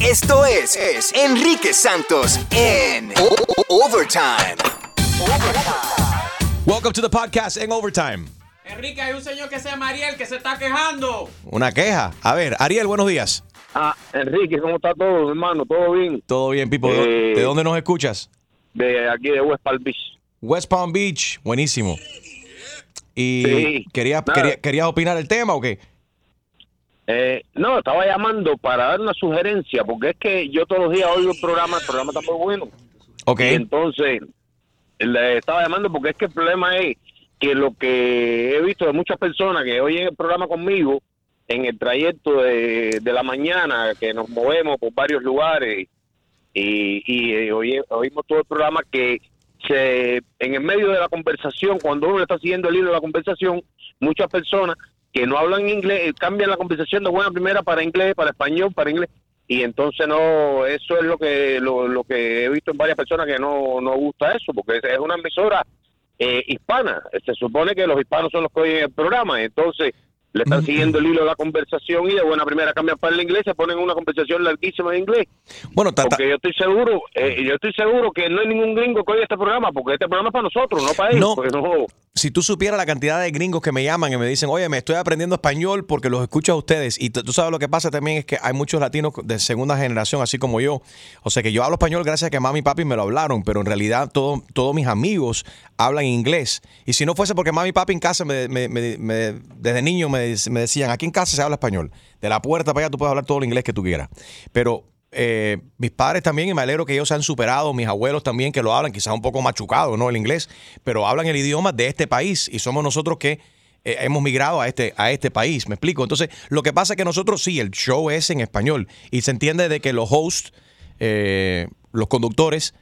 Esto es, es Enrique Santos en O- O- Overtime. Welcome to the podcast en Overtime. Enrique, hay un señor que se llama Ariel que se está quejando. Una queja. A ver, Ariel, buenos días. Ah, Enrique, ¿cómo está todo, hermano? ¿Todo bien? Todo bien, Pipo. ¿De, Eh. de dónde nos escuchas? De aquí de West Palm Beach. West Palm Beach. Buenísimo. Y Sí. quería, Nada. quería- ¿querías opinar el tema o qué? Eh, no, estaba llamando para dar una sugerencia, porque es que yo todos los días oigo el programa, el programa está muy bueno. Ok. Y entonces, le estaba llamando porque es que el problema es que lo que he visto de muchas personas que oyen el programa conmigo, en el trayecto de, de la mañana, que nos movemos por varios lugares y, y eh, oye- oímos todo el programa que se en el medio de la conversación, cuando uno está siguiendo el hilo de la conversación, muchas personas que no hablan inglés eh, cambian la conversación de buena primera para inglés, para español, para inglés. Y entonces no eso es lo que lo, lo que he visto en varias personas que no no gusta eso porque es, una emisora eh, hispana. Se supone que los hispanos son los que oyen el programa. Entonces le están siguiendo el hilo de la conversación y de buena primera cambian para el inglés se ponen una conversación larguísima en inglés. Bueno, porque yo estoy seguro eh, yo estoy seguro que no hay ningún gringo que oiga este programa porque este programa es para nosotros no para ellos No. porque no si tú supieras la cantidad de gringos que me llaman y me dicen, oye, me estoy aprendiendo español porque los escucho a ustedes. Y tú sabes lo que pasa también es que hay muchos latinos de segunda generación, así como yo. O sea que yo hablo español gracias a que mami y papi me lo hablaron, pero en realidad todo- todos mis amigos hablan inglés. Y si no fuese porque mami y papi en casa me- me- me- desde niño me, me decían, aquí en casa se habla español. De la puerta para allá tú puedes hablar todo el inglés que tú quieras. Pero eh, mis padres también, y me alegro que ellos se han superado, mis abuelos también que lo hablan, quizás un poco machucado, ¿no? El inglés, pero hablan el idioma de este país y somos nosotros que eh, hemos migrado a este, a este país, ¿me explico? Entonces, lo que pasa es que nosotros sí, el show es en español y se entiende de que los hosts, eh, los conductores,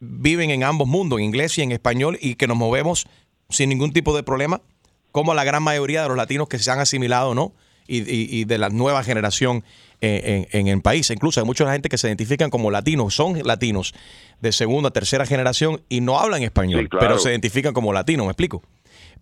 viven en ambos mundos, en inglés y en español, y que nos movemos sin ningún tipo de problema, como la gran mayoría de los latinos que se han asimilado, ¿no? Y, y- y de la nueva generación eh, en, en el país. Incluso hay mucha gente que se identifican como latinos, son latinos de segunda, tercera generación y no hablan español, Sí, claro. pero se identifican como latinos, ¿me explico?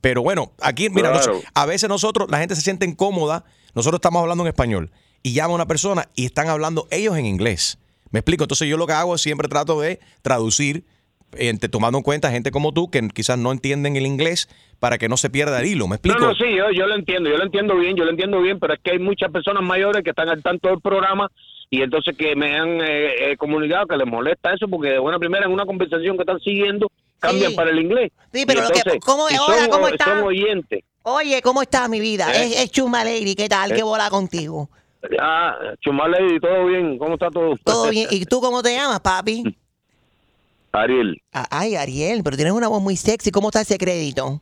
Pero bueno, aquí, mira, Claro. nos- a veces nosotros, la gente se siente incómoda, nosotros estamos hablando en español y llama una persona y están hablando ellos en inglés. ¿Me explico? Entonces yo lo que hago es siempre trato de traducir, entre- tomando en cuenta gente como tú que quizás no entienden el inglés para que no se pierda el hilo. ¿Me explico? No, no, sí, yo, yo lo entiendo, yo lo entiendo bien, yo lo entiendo bien, pero es que hay muchas personas mayores que están al tanto del programa y entonces que me han eh, eh, comunicado que les molesta eso porque de buena primera en una conversación que están siguiendo cambian Sí. para el inglés. Sí, pero lo que- ¿cómo- y hola, son, cómo está? son oyentes. Oye, ¿cómo estás, mi vida? ¿Eh? Es, es Chuma Lady, ¿qué tal? ¿Qué ¿Eh? bola contigo? Ah, Chumale, y todo bien, ¿cómo está todo? ¿Todo bien? ¿Y tú cómo te llamas, papi? Ariel. Ah, Ay, Ariel, pero tienes una voz muy sexy. ¿Cómo está ese crédito?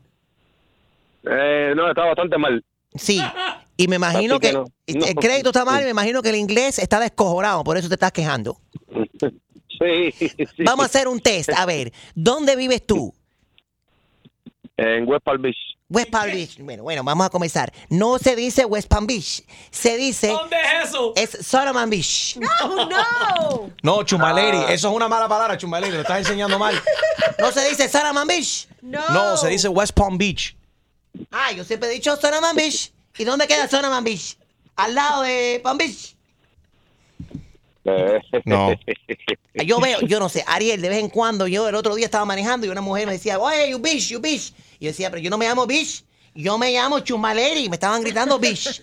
Eh, no, está bastante mal. Sí. Y me imagino que que, no. No. el crédito está mal y me imagino que el inglés está descojonado, por eso te estás quejando. Sí, sí. Vamos a hacer un test. A ver, ¿dónde vives tú? En West Palm Beach. West Palm Beach. Bueno, bueno, vamos a comenzar. No se dice West Palm Beach. Se dice. ¿Dónde es eso? Es Solomon Beach. Oh, no. No, Chumaleri, Ah. eso es una mala palabra, Chumaleri, lo estás enseñando mal. No se dice Solomon Beach. No. No, se dice West Palm Beach. Ah, yo siempre he dicho Solomon Beach. ¿Y dónde queda Solomon Beach? Al lado de Palm Beach. Eh, No. Yo veo, yo no sé, Ariel, de vez en cuando, yo el otro día estaba manejando y una mujer me decía, oye, you bitch, you bitch. Y yo decía, pero yo no me llamo bitch, yo me llamo Chumaleri. Me estaban gritando bitch.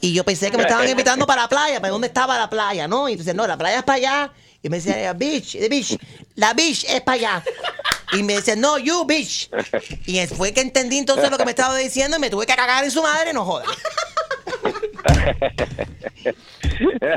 Y yo pensé que me estaban invitando para la playa, pero ¿dónde estaba la playa? No, y entonces, no, la playa es para allá. Y me decía, bitch, the bitch, la bitch es para allá. Y me decía, no, you bitch. Y fue que entendí entonces lo que me estaba diciendo y me tuve que cagar en su madre, no jodas.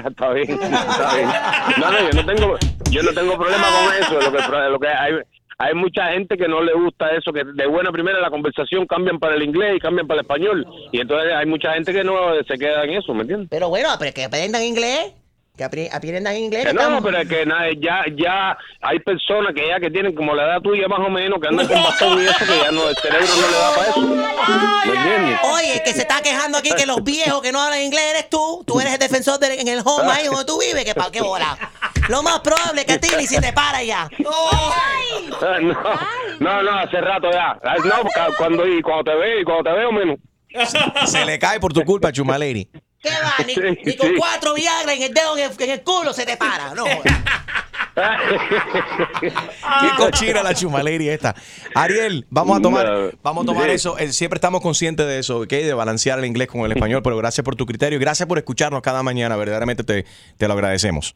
está bien, está bien. No, no, yo no tengo, yo no tengo problema con eso. Lo que, lo que hay, hay mucha gente que no le gusta eso, que de buena primera la conversación cambian para el inglés y cambian para el español. Y entonces hay mucha gente que no se queda en eso, ¿me entiendes? Pero bueno, pero que aprendan inglés. Que aprendan inglés. Que no, estamos- pero es que nada, ya, ya hay personas que ya que tienen como la edad tuya más o menos, que andan con bastón y eso, que ya no, el cerebro no le da para eso. ¿Me entiendes? Oye, que se está quejando aquí que los viejos que no hablan inglés eres tú. Tú eres el defensor de- en el home ahí donde tú vives. Que pa' qué bola. Lo más probable es que a ti ni se te para ya. No, no, no, hace rato ya. No, cuando, y cuando te veo, y cuando te veo menos. Se le cae por tu culpa, Chumaleri. ¿Qué va? Ni, Sí, ni con sí. cuatro Viagra en el dedo en el, en el culo se te para. No. Qué cochina la Chumaleri esta. Ariel, vamos a tomar, vamos a tomar eso. Siempre estamos conscientes de eso, ¿ok? De balancear el inglés con el español, pero gracias por tu criterio y gracias por escucharnos cada mañana. Verdaderamente te, te lo agradecemos.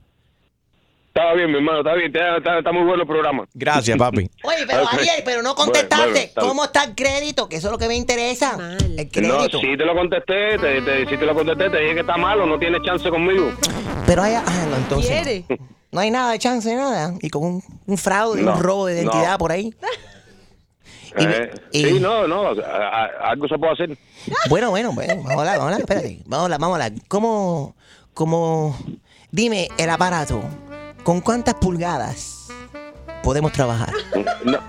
Está bien, mi hermano, está bien, está, está- está muy bueno el programa. Gracias, papi. Oye, pero Ok. Ariel, pero no contestaste. bueno, está. ¿Cómo está el crédito? Que eso es lo que me interesa. El No, crédito. si te lo contesté, te, te, si te lo contesté, te dije que está malo, no tienes chance conmigo. Pero hay, ah, no, entonces. ¿Quiere? No hay nada de chance, nada. Y con un, un fraude, No, un robo de identidad no. por ahí. Y- Eh, y- sí, no, no, a- a- algo se puede hacer. Bueno, bueno, bueno. Vamos a hablar, vamos a hablar. Espérate. Vamos a hablar, vamos a hablar. ¿Cómo, cómo, dime el aparato, ¿con cuántas pulgadas podemos trabajar? No,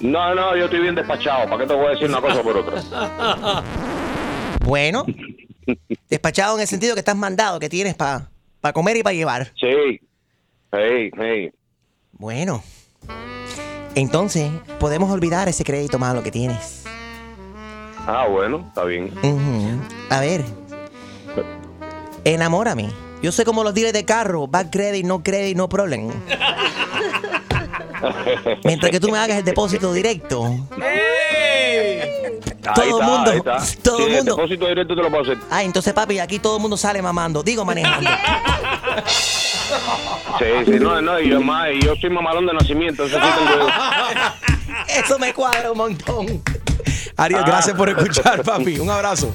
no, no, yo estoy bien despachado. ¿Para qué te voy a decir una cosa por otra? Bueno, despachado en el sentido que estás mandado, que tienes para comer y para llevar. Sí. Hey, hey. Bueno, entonces podemos olvidar ese crédito malo que tienes. Ah, bueno, está bien. A ver, enamórame. Yo sé como los dealers de carro, back credit, no credit, no problem. Mientras que tú me hagas el depósito directo. Ahí Todo está, mundo, ahí está. todo Sí, el mundo. depósito directo te lo puedo hacer. Ah, entonces papi, aquí todo el mundo sale mamando, digo manejando. Sí, sí, no, no, yo, más, yo soy mamalón de nacimiento, eso sí tengo. Eso me cuadra un montón. Ariel, gracias por escuchar, papi. Un abrazo.